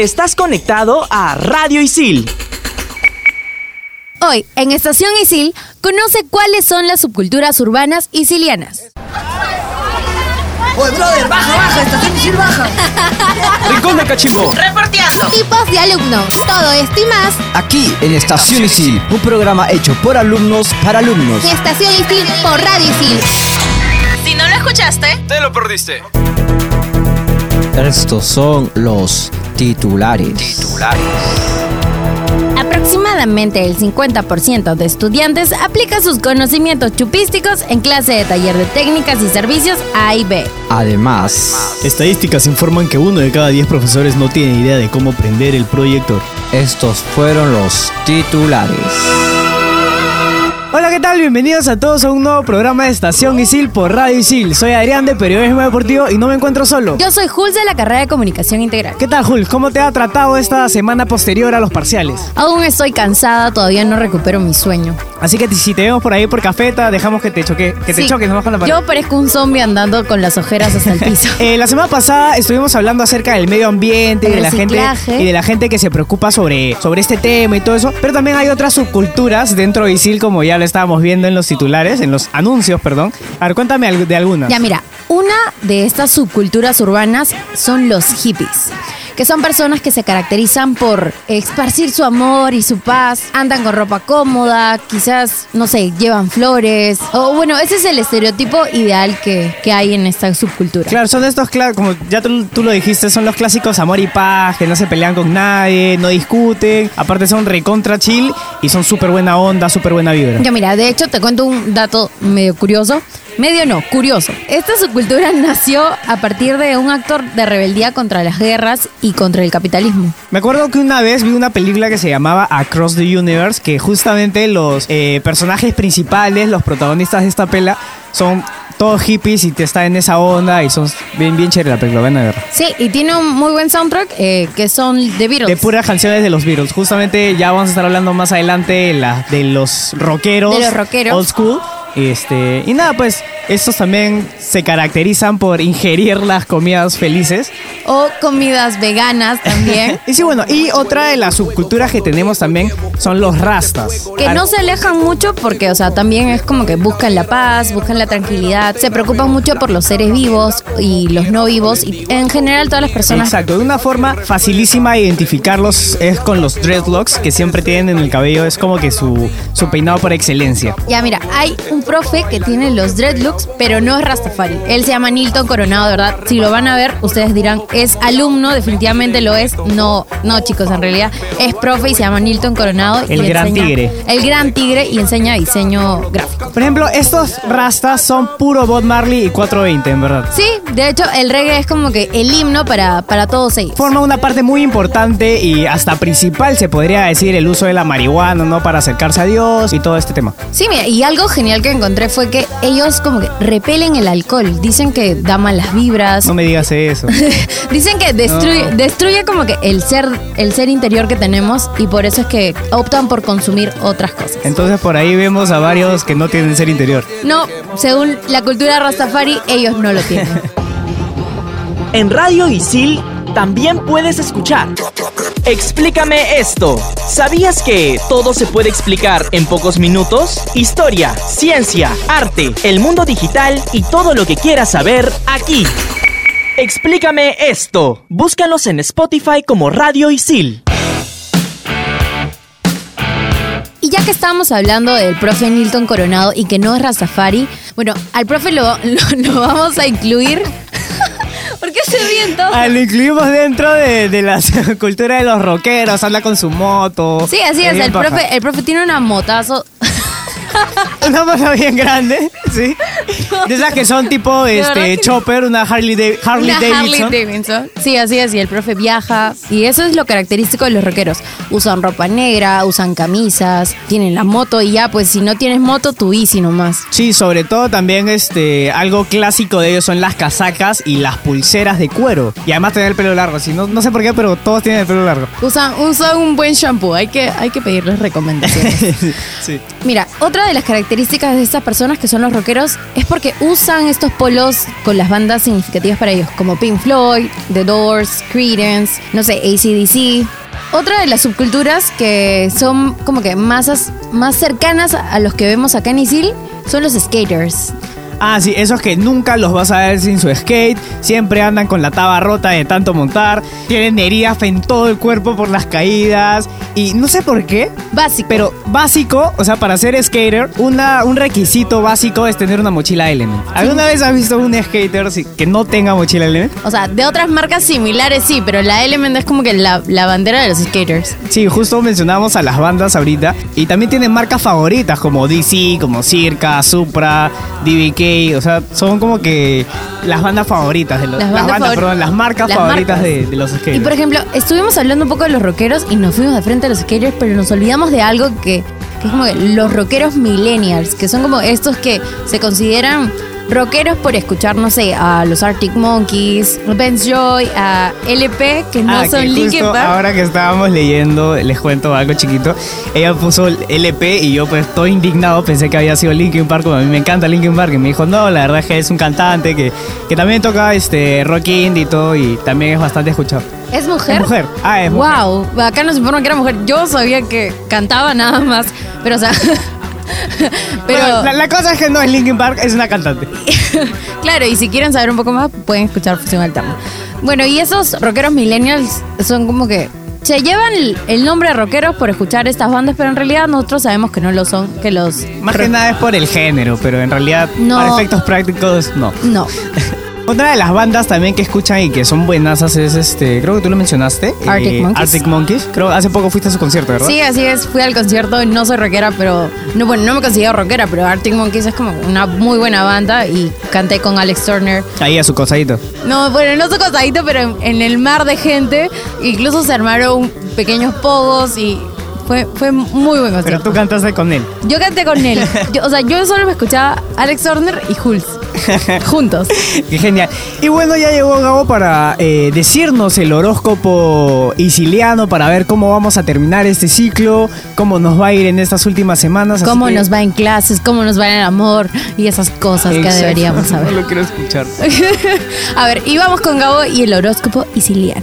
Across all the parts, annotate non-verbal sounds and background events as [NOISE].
Estás conectado a Radio Isil. Hoy, en Estación Isil, conoce cuáles son las subculturas urbanas isilianas. Oye, brother, baja, baja, estación Isil baja. [LAUGHS] Rincón de Cachimbo. Reporteando. Tipos de alumnos. Todo esto y más Aquí en Estación Isil, un programa hecho por alumnos para alumnos. Estación Isil por Radio Isil. Si no lo escuchaste, Te lo perdiste. Estos son los titulares. Aproximadamente el 50% de estudiantes aplica sus conocimientos chupísticos en clase de taller de técnicas y servicios A y B. Además, Estadísticas informan que uno de cada 10 profesores no tiene idea de cómo prender el proyector. estos fueron los titulares. Hola, ¿qué tal? Bienvenidos a todos a un nuevo programa de Estación Isil por Radio Isil. Soy Adrián de Periodismo Deportivo y no me encuentro solo. Yo soy Jules de la carrera de Comunicación Integral. ¿Qué tal, Jules? ¿Cómo te ha tratado esta semana posterior a los parciales? Aún estoy cansada, todavía no recupero mi sueño. Así que si te vemos por ahí por cafeta, dejamos que te choque, que te Sí, choques nomás con la pared. Yo parezco un zombie andando con las ojeras hasta el piso. [LAUGHS] Eh, la semana pasada estuvimos hablando acerca del medio ambiente y de la gente y de la gente que se preocupa sobre, sobre este tema y todo eso. Pero también hay otras subculturas dentro de ISIL, como ya estábamos viendo en los titulares, en los anuncios, perdón. A ver, cuéntame de algunas. Ya mira, una de estas subculturas urbanas son los hippies, que son personas que se caracterizan por esparcir su amor y su paz, andan con ropa cómoda, quizás, no sé, llevan flores, o bueno, ese es el estereotipo ideal que, que hay en esta subcultura. Claro, son estos, cla- como ya tú, tú lo dijiste, son los clásicos amor y paz, que no se pelean con nadie, no discuten, aparte son recontra chill y son súper buena onda, súper buena vibra. Ya mira, de hecho te cuento un dato medio curioso. Medio no, curioso. Esta subcultura [LAUGHS] nació a partir de un acto de rebeldía contra las guerras y contra el capitalismo. Me acuerdo que una vez vi una película que se llamaba Across the Universe, que justamente los eh, personajes principales, los protagonistas de esta pela, son todos hippies y te está en esa onda y son bien, bien chévere la película, ven a ver. Sí, y tiene un muy buen soundtrack eh, que son The Beatles. De puras canciones de los Beatles. Justamente ya vamos a estar hablando más adelante de, la- de los rockeros. De los rockeros. Old school. Este, y nada, pues estos también se caracterizan por ingerir las comidas felices. O comidas veganas también. [LAUGHS] Y sí, bueno, y otra de las subculturas que tenemos también son los rastas. Que no se alejan mucho porque, o sea, también es como que buscan la paz, buscan la tranquilidad, se preocupan mucho por los seres vivos y los no vivos y en general todas las personas. Exacto, de una forma facilísima de identificarlos es con los dreadlocks que siempre tienen en el cabello, es como que su, su peinado por excelencia. Ya mira, hay un profe que tiene los dreadlocks, pero no es Rastafari. Él se llama Nilton Coronado, de verdad. Si lo van a ver, ustedes dirán, es alumno, definitivamente lo es. No, no chicos, en realidad es profe y se llama Nilton Coronado. y El gran enseña- tigre. El gran tigre y enseña diseño gráfico. Por ejemplo, estos rastas son puro Bob Marley y 420, en verdad. Sí, de hecho, el reggae es como que el himno para, para todos ellos. Forma una parte muy importante y hasta principal, se podría decir, el uso de la marihuana, ¿no? Para acercarse a Dios y todo este tema. Sí, mira, y algo genial que encontré fue que ellos como que repelen el alcohol. Dicen que da malas vibras. No me digas eso. [LAUGHS] Dicen que destruye, No. destruye como que el ser, el ser interior que tenemos y por eso es que optan por consumir otras cosas. Entonces por ahí vemos a varios que no tienen ser interior. No, según la cultura Rastafari, ellos no lo tienen. [LAUGHS] En Radio Isil también puedes escuchar. Explícame esto. ¿Sabías que todo se puede explicar en pocos minutos? Historia, ciencia, arte, el mundo digital y todo lo que quieras saber aquí. Explícame esto. Búscanos en Spotify como Radio Isil. Y ya que estábamos hablando del profe Nilton Coronado y que no es Rastafari, bueno, al profe lo [LAUGHS] vamos a incluir. Ah, lo incluimos dentro de, de la [LAUGHS] cultura de los rockeros, anda con su moto. Sí, así es, el profe, el profe tiene una motazo. [LAUGHS] Una moto bien grande, sí. De esas que son tipo este Chopper, una Harley, Dav- Harley Una Davidson. Harley Davidson. Sí, así es. Y el profe viaja. Y eso es lo característico de los rockeros. Usan ropa negra, usan camisas, tienen la moto y ya, pues si no tienes moto, tu bici nomás. Sí, sobre todo también este algo clásico de ellos son las casacas y las pulseras de cuero. Y además tener el pelo largo. Sí, no, no sé por qué, pero todos tienen el pelo largo. Usan, usan un buen shampoo. Hay que, hay que pedirles recomendaciones. [LAUGHS] sí. Mira, otra de las características de estas personas que son los rockeros es porque porque usan estos polos con las bandas significativas para ellos, como Pink Floyd, The Doors, Creedence, no sé, ACDC. Otra de las subculturas que son como que más, as- más cercanas a los que vemos acá en Isil son los skaters. Ah, sí, esos que nunca los vas a ver sin su skate, siempre andan con la taba rota de tanto montar, tienen heridas en todo el cuerpo por las caídas y no sé por qué, Básico. pero básico, o sea, para ser skater, una, un requisito básico es tener una mochila Element. ¿Alguna vez has visto un skater que no tenga mochila Element? O sea, de otras marcas similares sí, pero la Element es como que la, la bandera de los skaters. Sí, justo mencionamos a las bandas ahorita y también tienen marcas favoritas como DC, como Circa, Supra, DBK, o sea, son como que las bandas favoritas de los Las las bandas favor- perdón, las marcas las favoritas marcas. De, de los skaters. Y por ejemplo, estuvimos hablando un poco de los rockeros y nos fuimos de frente a los skaters, pero nos olvidamos de algo que, que es como que los rockeros millennials, que son como estos que se consideran rockeros por escuchar, no sé, a los Arctic Monkeys, Ben's Joy, a LP, que no Ah, son que Linkin Park. ahora que estábamos leyendo, les cuento algo chiquito. Ella puso LP y yo pues todo indignado pensé que había sido Linkin Park, como a mí me encanta Linkin Park y me dijo, "No, la verdad es que es un cantante que, que también toca este rock indie y todo y también es bastante escuchado." ¿Es mujer? Es mujer. Ah, es mujer. Wow, acá nos informan que era mujer. Yo sabía que cantaba nada más, pero o sea. [LAUGHS] [LAUGHS] pero. Bueno, la, la cosa es que no es Linkin Park, es una cantante. [LAUGHS] Claro, y si quieren saber un poco más, pueden escuchar Fusión Alterna. Bueno, y esos rockeros millennials son como que se llevan el, nombre de rockeros por escuchar estas bandas, pero en realidad nosotros sabemos que no lo son, que los... Más que nada es por el género, pero en realidad No. para efectos prácticos no. No. [LAUGHS] Otra de las bandas también que escuchan y que son buenas es este, creo que tú lo mencionaste, eh, Arctic Monkeys. Arctic Monkeys. Creo hace poco fuiste a su concierto, ¿verdad? Sí, así es, fui al concierto, no soy rockera, pero... No, bueno, no me considero rockera, pero Arctic Monkeys es como una muy buena banda y canté con Alex Turner. Ahí a su cosadito. No, bueno, no soy cosadito, pero en, en el mar de gente, incluso se armaron pequeños pogos y fue, fue muy buen concierto. Pero tú cantaste con él. Yo canté con él. [LAUGHS] Yo- o sea, yo solo me escuchaba Alex Turner y Hulz. [LAUGHS] juntos. Qué genial. Y bueno, ya llegó Gabo para eh, decirnos el horóscopo isiliano para ver cómo vamos a terminar este ciclo, cómo nos va a ir en estas últimas semanas. Cómo que- nos va en clases, cómo nos va en el amor y esas cosas que deberíamos [LAUGHS] No saber. lo quiero escuchar. [LAUGHS] A ver, y vamos con Gabo y el horóscopo isiliano.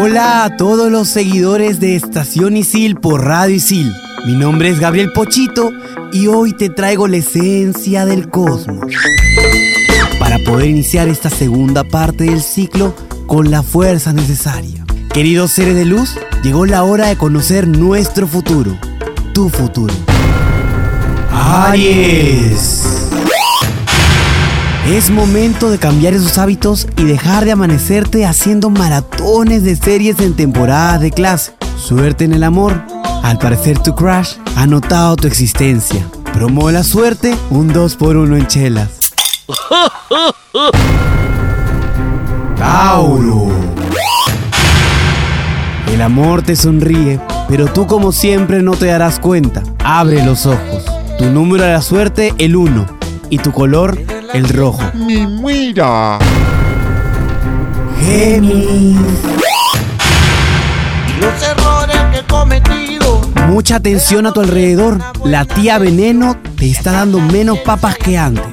Hola a todos los seguidores de Estación Isil por Radio Isil. Mi nombre es Gabriel Pochito y hoy te traigo la esencia del cosmos. Para poder iniciar esta segunda parte del ciclo con la fuerza necesaria. Queridos seres de luz, llegó la hora de conocer nuestro futuro. Tu futuro. Aries. Es momento de cambiar esos hábitos y dejar de amanecerte haciendo maratones de series en temporadas de clase. Suerte en el amor. Al parecer tu crush ha notado tu existencia. Promo la suerte, un 2 por 1 en chelas. [LAUGHS] Tauro. El amor te sonríe, pero tú como siempre no te darás cuenta. Abre los ojos. Tu número de la suerte, el 1. Y tu color, el rojo. Ni mira. Géminis. Los errores que he cometido. Mucha atención a tu alrededor. La tía Veneno te está dando menos papas que antes.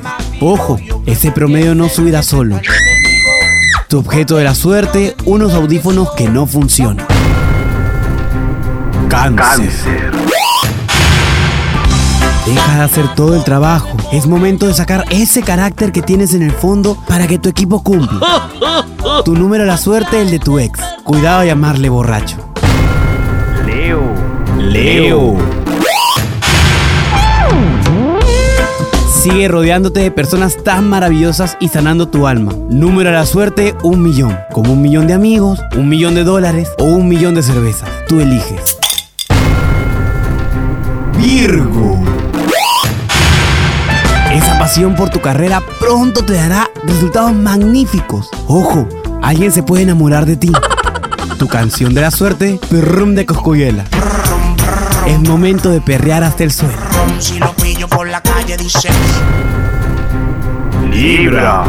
Ojo, ese promedio no subirá solo. Tu objeto de la suerte, unos audífonos que no funcionan. Cáncer. Deja de hacer todo el trabajo. Es momento de sacar ese carácter que tienes en el fondo para que tu equipo cumpla. Tu número de la suerte, el de tu ex. Cuidado de llamarle borracho. Sigue rodeándote de personas tan maravillosas y sanando tu alma. Número de la suerte, un millón. Como un millón de amigos, un millón de dólares o un millón de cervezas. Tú eliges. Virgo. Esa pasión por tu carrera pronto te dará resultados magníficos. Ojo, alguien se puede enamorar de ti. Tu canción de la suerte, perrum de Coscuyela. Es momento de perrear hasta el suelo. Por la calle, dice. Libra.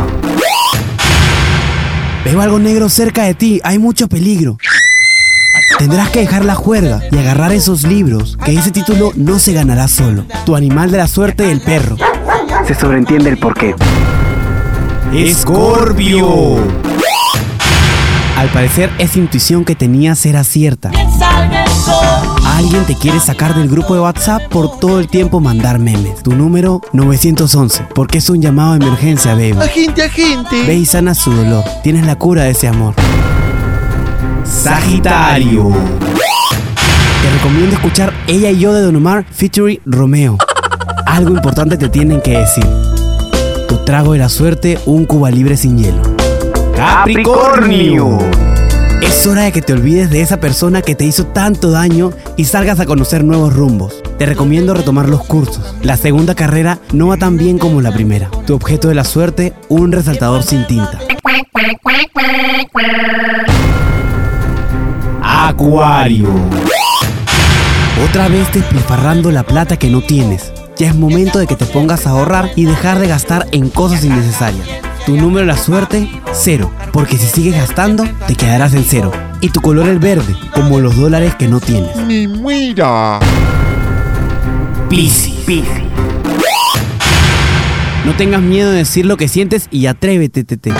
Veo algo negro cerca de ti, hay mucho peligro. Tendrás que dejar la juerga y agarrar esos libros, que ese título no se ganará solo. Tu animal de la suerte, el perro. Se sobreentiende el porqué. Escorpio. Al parecer, esa intuición que tenías era cierta. Alguien te quiere sacar del grupo de WhatsApp por todo el tiempo mandar memes. Tu número 911, porque es un llamado de emergencia, baby. Agente, agente. Ve y sana su dolor. Tienes la cura de ese amor. Sagitario. Te recomiendo escuchar Ella y yo de Don Omar featuring Romeo. Algo importante te tienen que decir. Tu trago de la suerte, un Cuba libre sin hielo. Capricornio. Es hora de que te olvides de esa persona que te hizo tanto daño y salgas a conocer nuevos rumbos. Te recomiendo retomar los cursos. La segunda carrera no va tan bien como la primera. Tu objeto de la suerte, un resaltador sin tinta. Acuario. Otra vez despilfarrando la plata que no tienes. Ya es momento de que te pongas a ahorrar y dejar de gastar en cosas innecesarias. Tu número de la suerte, cero. Porque si sigues gastando, te quedarás en cero. Y tu color es verde, como los dólares que no tienes. Mi muira. Piscis. No tengas miedo de decir lo que sientes y atrévete, tete.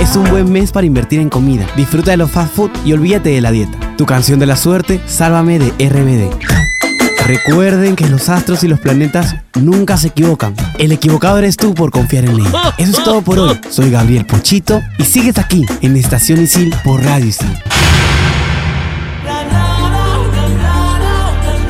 Es un buen mes para invertir en comida. Disfruta de los fast food y olvídate de la dieta. Tu canción de la suerte, Sálvame de RBD. Recuerden que los astros y los planetas nunca se equivocan. El equivocado eres tú por confiar en ellos. Eso es todo por hoy. Soy Gabriel Pochito y sigues aquí en Estación Isil por Radio Isil.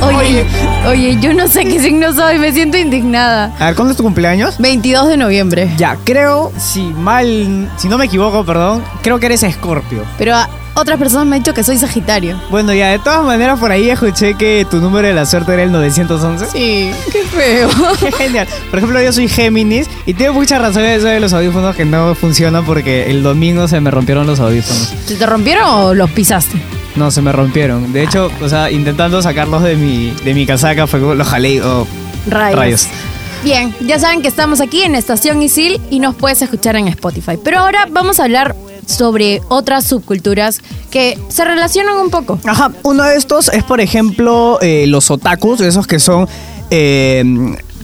Oye, oye, yo no sé qué signo soy, me siento indignada. A ver, ¿cuándo es tu cumpleaños? 22 de noviembre. Ya, creo, si mal, si no me equivoco, perdón, creo que eres Escorpio. Pero a otras personas me han dicho que soy Sagitario. Bueno, ya, de todas maneras, por ahí escuché que tu número de la suerte era el 911. Sí, qué feo. [LAUGHS] Qué genial. Por ejemplo, yo soy Géminis y tengo muchas razones eso de los audífonos que no funcionan porque el domingo se me rompieron los audífonos. ¿Se te rompieron o los pisaste? No, se me rompieron. De hecho, o sea, intentando sacarlos de mi, de mi casaca fue como los jalé y, oh, Rayos. rayos. Bien, ya saben que estamos aquí en Estación Isil y nos puedes escuchar en Spotify. Pero ahora vamos a hablar sobre otras subculturas que se relacionan un poco. Ajá, uno de estos es, por ejemplo, eh, los otakus, esos que son eh,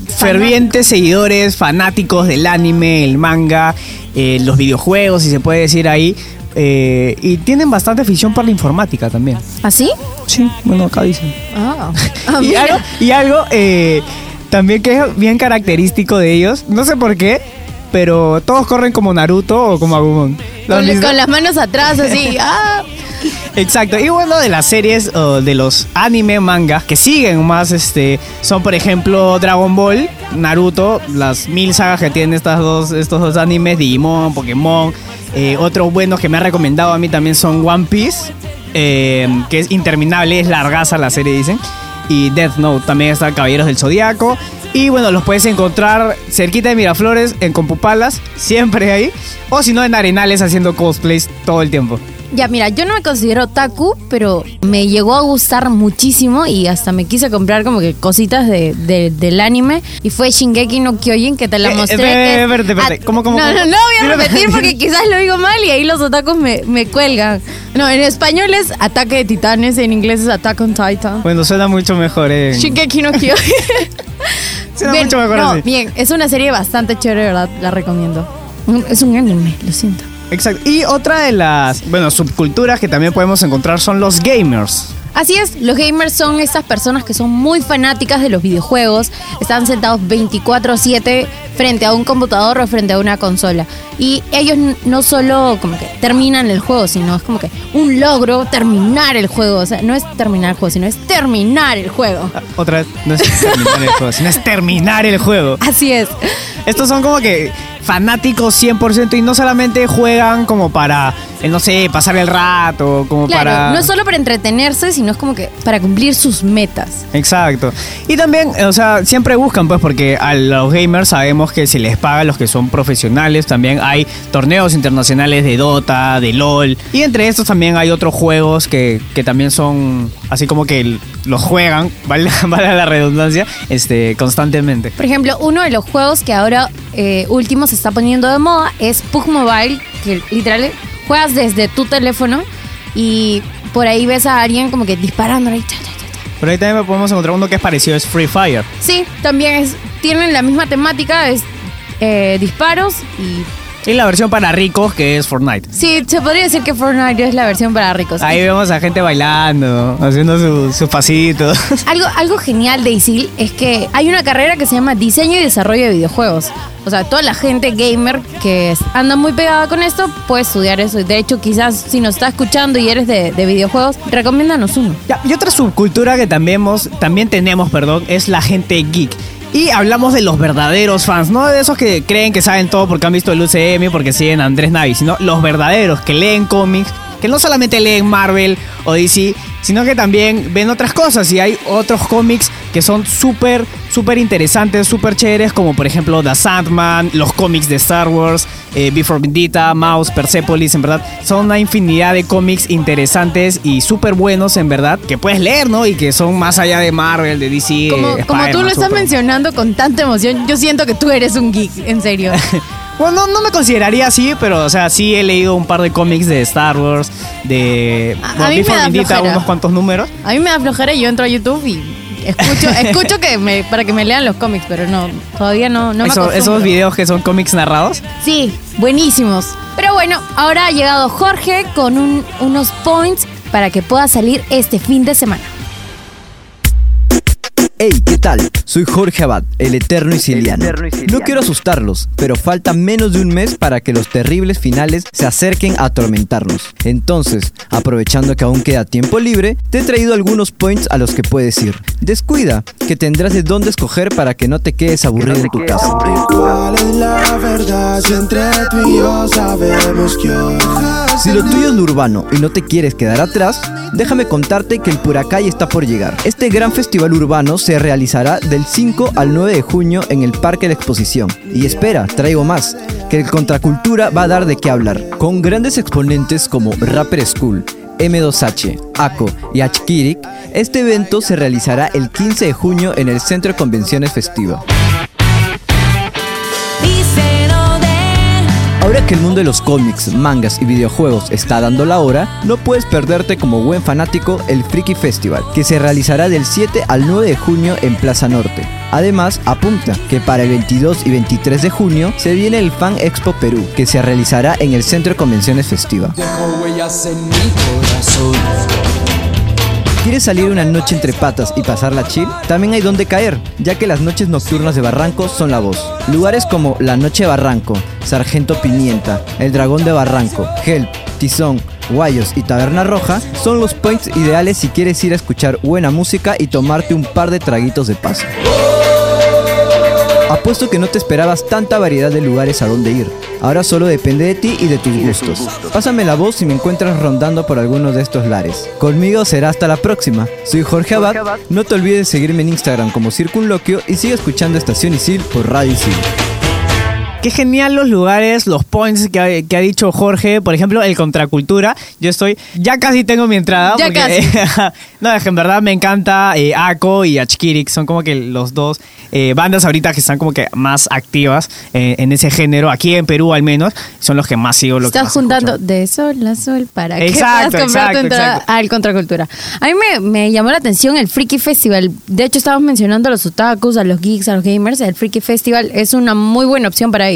fervientes seguidores, fanáticos del anime, el manga, eh, los videojuegos, si se puede decir ahí. eh, y tienen bastante afición por la informática también. ¿Así? Sí, bueno, acá dicen. Ah, [LAUGHS] Ah, y algo, y algo eh, también que es bien característico de ellos, no sé por qué, pero todos corren como Naruto o como Agumon. ¿Lo han Con, las manos atrás, así. [LAUGHS] ah. Exacto. Y bueno, de las series o de los anime mangas que siguen más, este, son por ejemplo Dragon Ball, Naruto, las mil sagas que tienen estas dos, estos dos animes, Digimon, Pokémon. Eh, otros buenos que me ha recomendado a mí también son One Piece, eh, que es interminable, es largaza la serie, dicen. Y Death Note también está Caballeros del Zodiaco. Y bueno, los puedes encontrar cerquita de Miraflores, en Compupalas, siempre ahí. O si no, en Arenales haciendo cosplays todo el tiempo. Ya, mira, yo no me considero otaku, pero me llegó a gustar muchísimo y hasta me quise comprar como que cositas de, de- del anime. Y fue Shingeki no Kyojin que te la Eh, mostré. es- espérate, espérate. ¿Cómo, cómo, no, cómo? no, no voy a repetir porque [LAUGHS] quizás lo digo mal y ahí los otakus me, me cuelgan. No, en español es Ataque de Titanes, en inglés es Attack on Titan. Bueno, suena mucho mejor, eh. Shingeki no Kyojin. [LAUGHS] Suena Bien, mucho mejor no, así. bien, es una serie bastante chévere, ¿verdad? La recomiendo. Es un anime, lo siento. Exacto. Y otra de las, bueno, subculturas que también podemos encontrar son los gamers. Así es, los gamers son estas personas que son muy fanáticas de los videojuegos, están sentados 24/7 frente a un computador o frente a una consola. Y ellos no solo como que terminan el juego, sino es como que un logro terminar el juego. O sea, no es terminar el juego, sino es terminar el juego. Otra vez, no es terminar el juego, sino es terminar el juego. Así es. Estos son como que fanáticos 100% y no solamente juegan como para, eh, no sé, pasar el rato, como Claro, para... no es solo para entretenerse, sino es como que para cumplir sus metas. Exacto. Y también, o sea, siempre buscan, pues, porque a los gamers sabemos que se les paga a los que son profesionales. También hay torneos internacionales de Dota, de LOL. Y entre estos también hay otros juegos que, que también son, así como que los juegan, [LAUGHS] vale, vale la redundancia, este, constantemente. Por ejemplo, uno de los juegos que ahora eh, último se está poniendo de moda es Pug Mobile, que literal juegas desde tu teléfono y por ahí ves a alguien como que disparando ahí. cha, cha, cha, cha. Pero ahí también podemos encontrar uno que es parecido, es Free Fire. Sí, también es, tienen la misma temática, es eh, disparos y Y la versión para ricos que es Fortnite. sí, se podría decir que Fortnite es la versión para ricos. Ahí vemos a gente bailando, haciendo su- sus pasitos. [LAUGHS] Algo, algo genial de ISIL es que hay una carrera que se llama Diseño y Desarrollo de Videojuegos. O sea, toda la gente gamer que es- anda muy pegada con esto puede estudiar eso. De hecho, quizás si nos está escuchando y eres de, de videojuegos, recomiéndanos uno. Ya, y otra subcultura que también, hemos- también tenemos, perdón, es la gente geek. Y hablamos de los verdaderos fans, no de esos que creen que saben todo porque han visto el UCM, porque siguen Andrés Navi, sino los verdaderos que leen cómics, que no solamente leen Marvel o DC, sino que también ven otras cosas. Y hay otros cómics que son súper, súper interesantes, súper chéveres, como por ejemplo The Sandman, los cómics de Star Wars, eh, Before Vendetta, Mouse, Persepolis, en verdad. Son una infinidad de cómics interesantes y súper buenos, en verdad, que puedes leer, ¿no? Y que son más allá de Marvel, de DC. Como, eh, como tú lo estás Super- mencionando con tanta emoción, yo siento que tú eres un geek, en serio. [LAUGHS] Bueno, no, no me consideraría así, pero, o sea, sí he leído un par de cómics de Star Wars, de A- a bueno, mí me Before da Vendetta, flojera. unos cuantos números. A mí me da flojera y yo entro a YouTube y escucho, escucho que me, para que me lean los cómics, pero no, todavía no, no me Eso- acostumbro. esos videos que son cómics narrados. Sí, buenísimos. Pero bueno, ahora ha llegado Jorge con un- unos points para que pueda salir este fin de semana. Hey, ¿qué tal? Soy Jorge Abad, el Eterno y Siliano. No quiero asustarlos, pero falta menos de un mes para que los terribles finales se acerquen a atormentarnos. Entonces, aprovechando que aún queda tiempo libre, te he traído algunos points a los que puedes ir. Descuida, que tendrás de dónde escoger para que no te quedes aburrido en tu casa. ¿Cuál es la verdad si entre tú y yo sabemos que Si lo tuyo es lo urbano y no te quieres quedar atrás, déjame contarte que el Puracay está por llegar. Este gran festival urbano se realizará del 5 al 9 de junio en el Parque de la Exposición. Y espera, traigo más, que el Contracultura va a dar de qué hablar, con grandes exponentes como Rapper School, M2H, ACO y Achkirik, este evento se realizará el 15 de junio en el Centro de Convenciones Festiva. Ahora que el mundo de los cómics, mangas y videojuegos está dando la hora, no puedes perderte como buen fanático el Freaky Festival, que se realizará del 7 al 9 de junio en Plaza Norte. Además, apunta que para el 22 y 23 de junio se viene el Fan Expo Perú, que se realizará en el Centro de Convenciones Festiva. ¿Quieres salir una noche entre patas y pasarla chill? También hay donde caer, ya que las noches nocturnas de Barranco son la voz. Lugares como La Noche Barranco, Sargento Pimienta, El Dragón de Barranco, Help, Tizón, Guayos y Taberna Roja son los points ideales si quieres ir a escuchar buena música y tomarte un par de traguitos de paso. Apuesto que no te esperabas tanta variedad de lugares a donde ir. Ahora solo depende de ti y de tus gustos. Pásame la voz si me encuentras rondando por alguno de estos lares. Conmigo será hasta la próxima. Soy Jorge Abad. No te olvides de seguirme en Instagram como Circunloquio y sigue escuchando Estación Isil por Radio Isil. Qué genial los lugares, los points que ha, que ha dicho Jorge. Por ejemplo, el Contracultura. Yo estoy, ya casi tengo mi entrada. Ya porque, [LAUGHS] no, es que en verdad me encanta eh, Ako y Achkirik. Son como que los dos eh, bandas ahorita que están como que más activas eh, en ese género. Aquí en Perú al menos. Son los que más sigo. Lo que Estás más juntando escucho. de sol a sol para que Exacto, puedas comprar tu exacto, entrada exacto. al Contracultura. A mí me, me llamó la atención el Freaky Festival. De hecho, estábamos mencionando a los otakus, a los geeks, a los gamers. El Freaky Festival es una muy buena opción para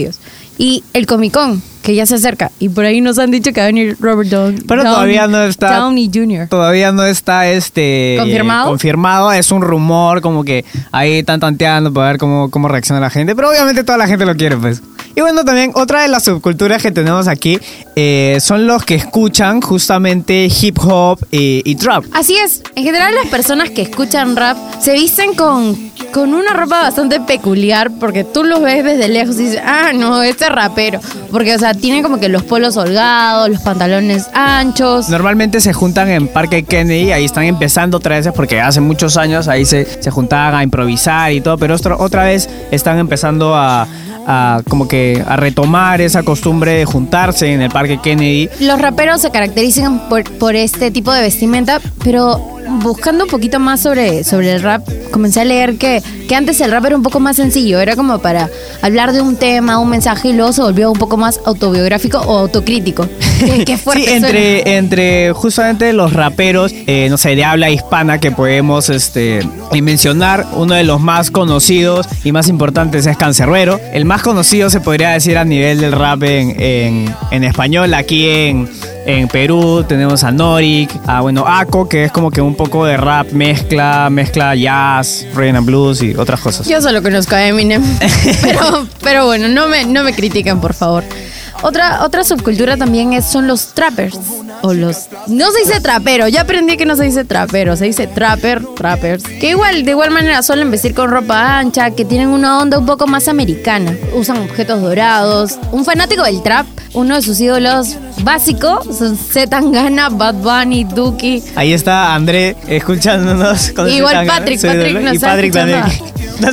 Y el Comic Con, que ya se acerca. Y por ahí nos han dicho que va a venir Robert Downey. Pero todavía no está- Downey Jr. Todavía no está este ¿Confirmado? confirmado, es un rumor, como que ahí están tanteando para ver cómo, cómo reacciona la gente, pero obviamente toda la gente lo quiere, pues. Y bueno, también otra de las subculturas que tenemos aquí eh, son los que escuchan justamente hip hop y, y trap. Así es, en general las personas que escuchan rap se visten con, con una ropa bastante peculiar porque tú los ves desde lejos y dices, ah, no, este es rapero. Porque, o sea, tienen como que los polos holgados, los pantalones anchos. Normalmente se juntan en Parque Kennedy, ahí están empezando otra vez porque hace muchos años ahí se, se juntaban a improvisar y todo, pero otra, otra vez están empezando a, a como que a retomar esa costumbre de juntarse en el Parque Kennedy. Los raperos se caracterizan por, por este tipo de vestimenta, pero buscando un poquito más sobre, sobre el rap, comencé a leer que, que antes el rap era un poco más sencillo, era como para hablar de un tema, un mensaje y luego se volvió un poco más autobiográfico o autocrítico. [LAUGHS] Qué, qué fuerte Sí, suena. entre, entre justamente los raperos, eh, no sé, de habla hispana que podemos este, mencionar, uno de los más conocidos y más importantes es Cancerbero. El más conocido se podría decir a nivel del rap en, en- en español, aquí en, en Perú tenemos a Norik, a bueno, Ako, que es como que un poco de rap mezcla, mezcla jazz, rhythm and blues y otras cosas. Yo solo conozco a Eminem. [LAUGHS] pero, pero bueno, no me, no me critiquen, por favor. Otra, otra subcultura también es, son los trappers. O los. No se dice trapero, ya aprendí que no se dice trapero, se dice trapper, trappers. Que igual, de igual manera suelen vestir con ropa ancha, que tienen una onda un poco más americana. Usan objetos dorados. Un fanático del trap, uno de sus ídolos básicos son Z Tangana, Bad Bunny, Duki. Ahí está André escuchándonos. con Igual Patrick, Patrick ídolo, nos Y Patrick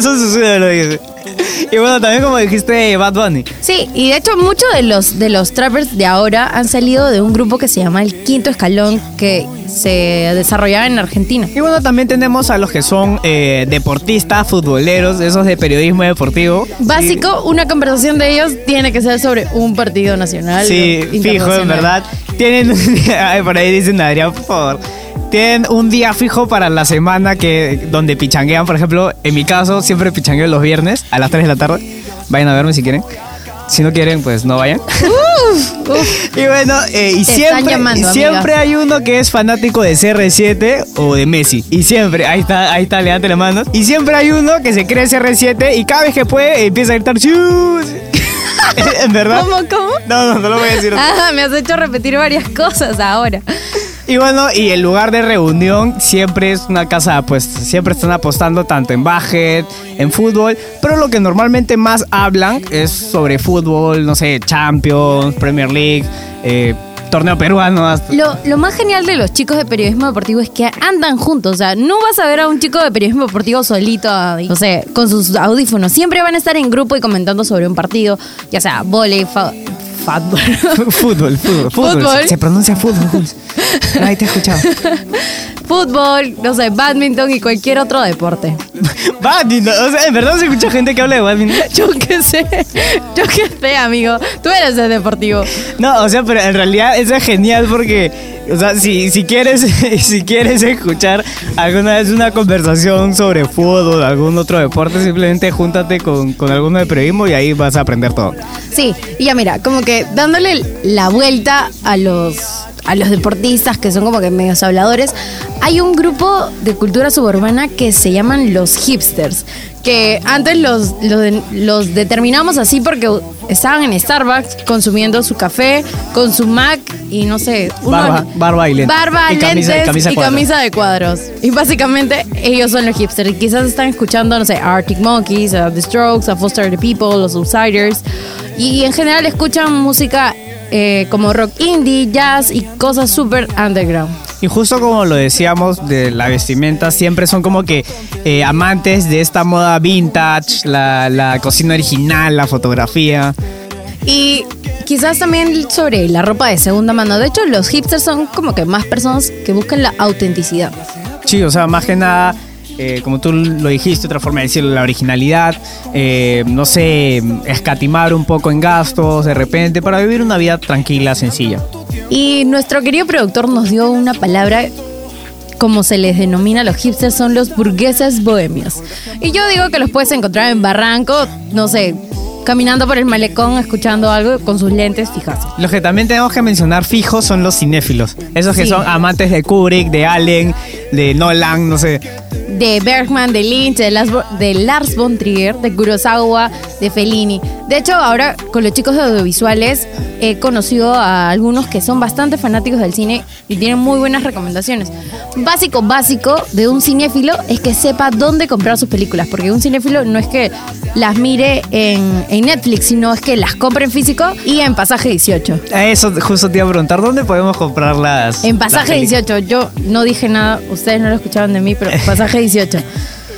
son sus ídolos, dice. [LAUGHS] Y bueno, también como dijiste Bad Bunny. Sí, y de hecho muchos de los, de los trappers de ahora han salido de un grupo que se llama El Quinto Escalón, que se desarrollaba en Argentina. Y bueno, también tenemos a los que son eh, deportistas, futboleros, esos de periodismo deportivo. Básico, una conversación de ellos tiene que ser sobre un partido nacional. Sí, fijo, en verdad. Tienen por ahí dicen Adrián, por favor. Tienen un día fijo para la semana que donde pichanguean, por ejemplo, en mi caso siempre pichangueo los viernes a las 3 de la tarde. Vayan a verme si quieren. Si no quieren, pues no vayan. [LAUGHS] y bueno, eh, y Te siempre, llamando, siempre amiga. hay uno que es fanático de CR7 o de Messi. Y siempre, ahí está, ahí está, levante las manos. Y siempre hay uno que se cree CR7 y cada vez que puede empieza a gritar ¡Chus! [LAUGHS] en verdad. ¿Cómo, cómo? No, no, no lo voy a decir. [LAUGHS] Ah, me has hecho repetir varias cosas ahora. Y bueno, y el lugar de reunión siempre es una casa, pues siempre están apostando tanto en básquet, en fútbol, pero lo que normalmente más hablan es sobre fútbol, no sé, Champions, Premier League, eh, torneo peruano. hasta- Lo, lo más genial de los chicos de periodismo deportivo es que andan juntos. O sea, no vas a ver a un chico de periodismo deportivo solito, no sé, con sus audífonos. Siempre van a estar en grupo y comentando sobre un partido, ya sea volei, fútbol. [LAUGHS] fútbol, fútbol, fútbol. Fútbol. Se, se pronuncia fútbol. Nadie te ha escuchado. fútbol, no sé, badminton y cualquier otro deporte. [LAUGHS] Badminton, o sea, en verdad se escucha gente que habla de badminton. [LAUGHS] Yo qué sé, yo qué sé, amigo. Tú eres el deportivo. No, o sea, pero en realidad eso es genial porque, o sea, si, si quieres [LAUGHS] si quieres escuchar alguna vez una conversación sobre fútbol o algún otro deporte, simplemente júntate con, con alguno de periodismo y ahí vas a aprender todo. Sí, y ya mira, como que dándole la vuelta a los a los deportistas que son como que medios habladores, hay un grupo de cultura suburbana que se llaman los hipsters, que antes los, los, de- los determinamos así porque estaban en Starbucks consumiendo su café con su Mac y no sé, uno- Barba- barba y lentes. barba, Y camisa- lentes camisa de y cuadros. camisa de cuadros. Y básicamente ellos son los hipsters. Y quizás están escuchando, no sé, a Arctic Monkeys, a The Strokes, a Foster the People, los Outsiders. Y en general escuchan música eh, como rock indie, jazz y cosas súper underground. Y justo como lo decíamos de la vestimenta, siempre son como que eh, amantes de esta moda vintage, la, la cocina original, la fotografía. Y quizás también sobre la ropa de segunda mano. De hecho, los hipsters son como que más personas que buscan la autenticidad. Sí, o sea, más que nada, eh, como tú lo dijiste, otra forma de decirlo, la originalidad, eh, no sé, escatimar un poco en gastos de repente para vivir una vida tranquila, sencilla. Y nuestro querido productor nos dio una palabra, como se les denomina a los hipsters, son los burgueses bohemios. Y yo digo que los puedes encontrar en Barranco, no sé, caminando por el malecón, escuchando algo con sus lentes fijas. Los que también tenemos que mencionar fijos son los cinéfilos. Esos que Sí. son amantes de Kubrick, de Allen, de Nolan, no sé. De Bergman, de Lynch, de Lars, de Lars von Trier, de Kurosawa, de Fellini. De hecho, ahora con los chicos de audiovisuales he conocido a algunos que son bastante fanáticos del cine y tienen muy buenas recomendaciones. Básico, básico de un cinéfilo es que sepa dónde comprar sus películas, porque un cinéfilo no es que las mire en, en Netflix, sino es que las compre en físico y en pasaje 18. A Eso justo te iba a preguntar, ¿dónde podemos comprarlas? En pasaje 18, yo no dije nada, ustedes no lo escucharon de mí, pero pasaje 18.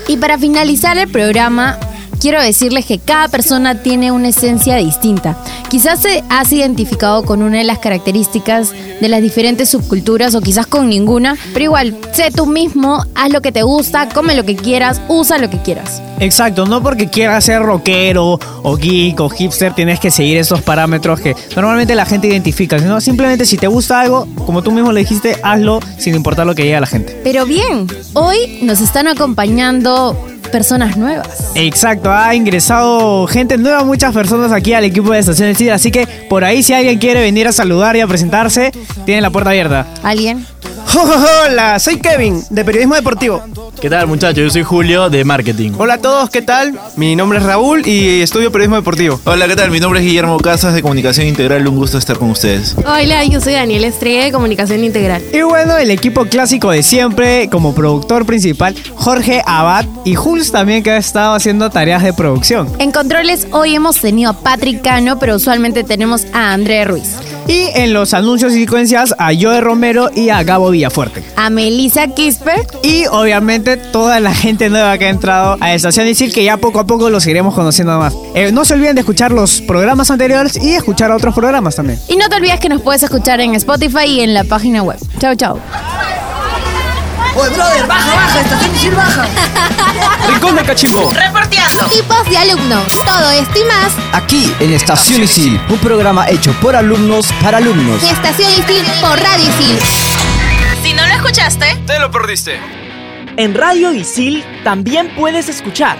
Y para finalizar el programa, quiero decirles que cada persona tiene una esencia distinta. Quizás te has identificado con una de las características de las diferentes subculturas o quizás con ninguna, pero igual, sé tú mismo, haz lo que te gusta, come lo que quieras, usa lo que quieras. Exacto, no porque quieras ser rockero o geek o hipster tienes que seguir esos parámetros que normalmente la gente identifica, sino simplemente si te gusta algo, como tú mismo le dijiste, hazlo sin importar lo que diga la gente. Pero bien, hoy nos están acompañando personas nuevas. Exacto, ha ingresado gente nueva, muchas personas aquí al equipo de Estación Cid, así que por ahí si alguien quiere venir a saludar y a presentarse, tiene la puerta abierta. ¿Alguien? Hola, soy Kevin, de Periodismo Deportivo. ¿Qué tal muchachos? Yo soy Julio de Marketing. Hola a todos, ¿qué tal? Mi nombre es Raúl y estudio Periodismo Deportivo. Hola, ¿qué tal? Mi nombre es Guillermo Casas de Comunicación Integral, un gusto estar con ustedes. Hola, yo soy Daniel Estrella de Comunicación Integral. Y bueno, el equipo clásico de siempre, como productor principal, Jorge Abad y Jules también que ha estado haciendo tareas de producción. En controles hoy hemos tenido a Patrick Cano, pero usualmente tenemos a André Ruiz. Y en los anuncios y secuencias a Joe Romero y a Gabo Villafuerte. A Melissa Kisper. Y obviamente toda la gente nueva que ha entrado a Estación Isil, que ya poco a poco los iremos conociendo más. Eh, no se olviden de escuchar los programas anteriores y escuchar otros programas también. Y no te olvides que nos puedes escuchar en Spotify y en la página web. Chao, chao. Oye, brother, baja, baja, estación Isil baja. [LAUGHS] Rincón de Cachimbo. Reporteando. Tipos de alumnos. Todo esto y más. Aquí en Estación Isil, un programa hecho por alumnos para alumnos. Estación Isil por Radio Isil. Si no lo escuchaste, te lo perdiste. En Radio Isil también puedes escuchar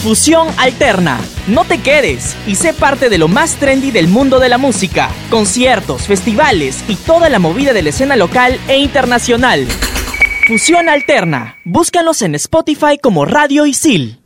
Fusión Alterna. No te quedes y sé parte de lo más trendy del mundo de la música, conciertos, festivales y toda la movida de la escena local e internacional. Fusión Alterna. Búscanos en Spotify como Radio Isil.